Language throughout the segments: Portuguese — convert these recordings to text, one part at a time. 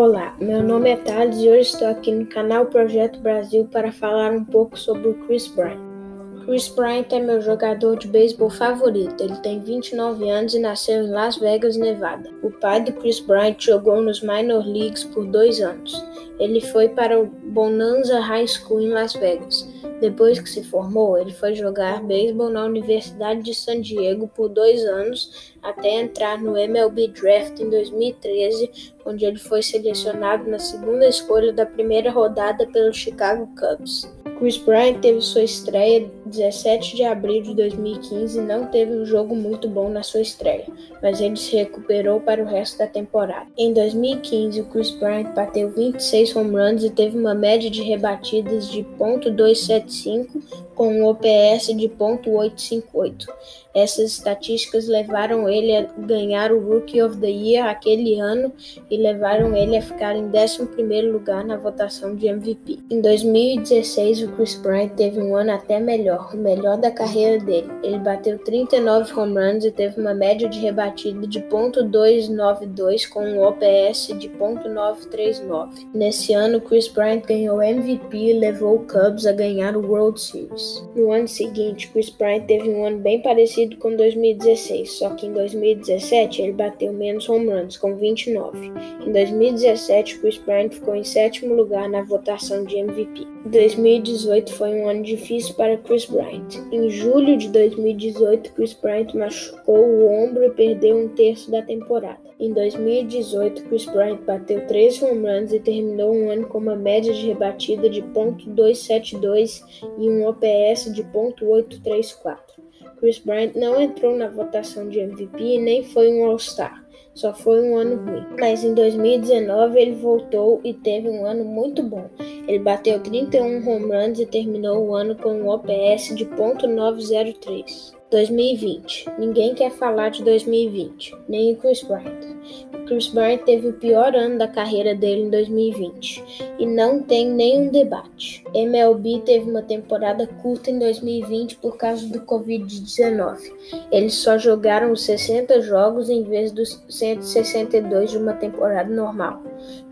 Olá, meu nome é Thales e hoje estou aqui no canal Projeto Brasil para falar um pouco sobre o Chris Bryant. Chris Bryant é meu jogador de beisebol favorito. Ele tem 29 anos e nasceu em Las Vegas, Nevada. O pai do Chris Bryant jogou nos minor leagues por dois anos. Ele foi para o Bonanza High School em Las Vegas. Depois que se formou, ele foi jogar beisebol na Universidade de San Diego por dois anos até entrar no MLB Draft em 2013, onde ele foi selecionado na segunda escolha da primeira rodada pelo Chicago Cubs. Chris Bryant teve sua estreia 17 de abril de 2015 e não teve um jogo muito bom na sua estreia, mas ele se recuperou para o resto da temporada. Em 2015, o Chris Bryant bateu 26 home runs e teve uma média de rebatidas de .275 com um OPS de .858. Essas estatísticas levaram ele a ganhar o Rookie of the Year aquele ano e levaram ele a ficar em 11º lugar na votação de MVP. Em 2016, o Chris Bryant teve um ano até melhor, o melhor da carreira dele. Ele bateu 39 home runs e teve uma média de rebatida de .292 com um OPS de .939. Nesse ano, Chris Bryant ganhou MVP e levou o Cubs a ganhar o World Series. No ano seguinte, Chris Bryant teve um ano bem parecido com 2016, só que em 2017 ele bateu menos home runs, com 29. Em 2017, Chris Bryant ficou em sétimo lugar na votação de MVP. 2018 foi um ano difícil para Chris Bryant. Em julho de 2018, Chris Bryant machucou o ombro e perdeu um terço da temporada. Em 2018, Chris Bryant bateu 13 home runs e terminou um ano com uma média de rebatida de .272 e um OPS de .834. Chris Bryant não entrou na votação de MVP e nem foi um All-Star. Só foi um ano ruim. Mas em 2019 ele voltou e teve um ano muito bom. Ele bateu 31 home runs e terminou o ano com um OPS de .903. 2020. Ninguém quer falar de 2020, nem o Chris Bryant. Chris Bryant teve o pior ano da carreira dele em 2020 e não tem nenhum debate. MLB teve uma temporada curta em 2020 por causa do Covid-19. Eles só jogaram os 60 jogos em vez dos 162 de uma temporada normal.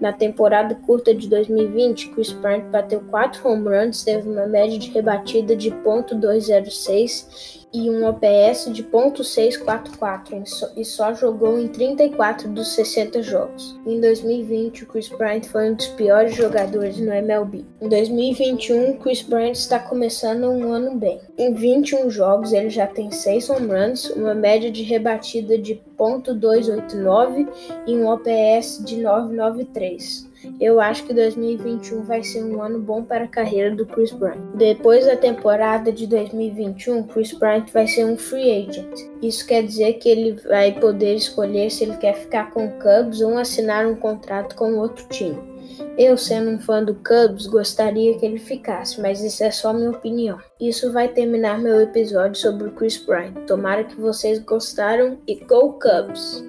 Na temporada curta de 2020, Chris Bryant bateu 4 home runs, teve uma média de rebatida de .206 e um OPS de .644 e só jogou em 34 dos 60 jogos. Em 2020, o Chris Bryant foi um dos piores jogadores no MLB. Em 2021, Chris Bryant está começando um ano bem. Em 21 jogos, ele já tem 6 home runs, uma média de rebatida de .289 e um OPS de 993. Eu acho que 2021 vai ser um ano bom para a carreira do Chris Bryant. Depois da temporada de 2021, Chris Bryant vai ser um free agent. Isso quer dizer que ele vai poder escolher se ele quer ficar com o Cubs ou assinar um contrato com outro time. Eu, sendo um fã do Cubs, gostaria que ele ficasse, mas isso é só minha opinião. Isso vai terminar meu episódio sobre o Chris Bryant. Tomara que vocês gostaram e Go Cubs!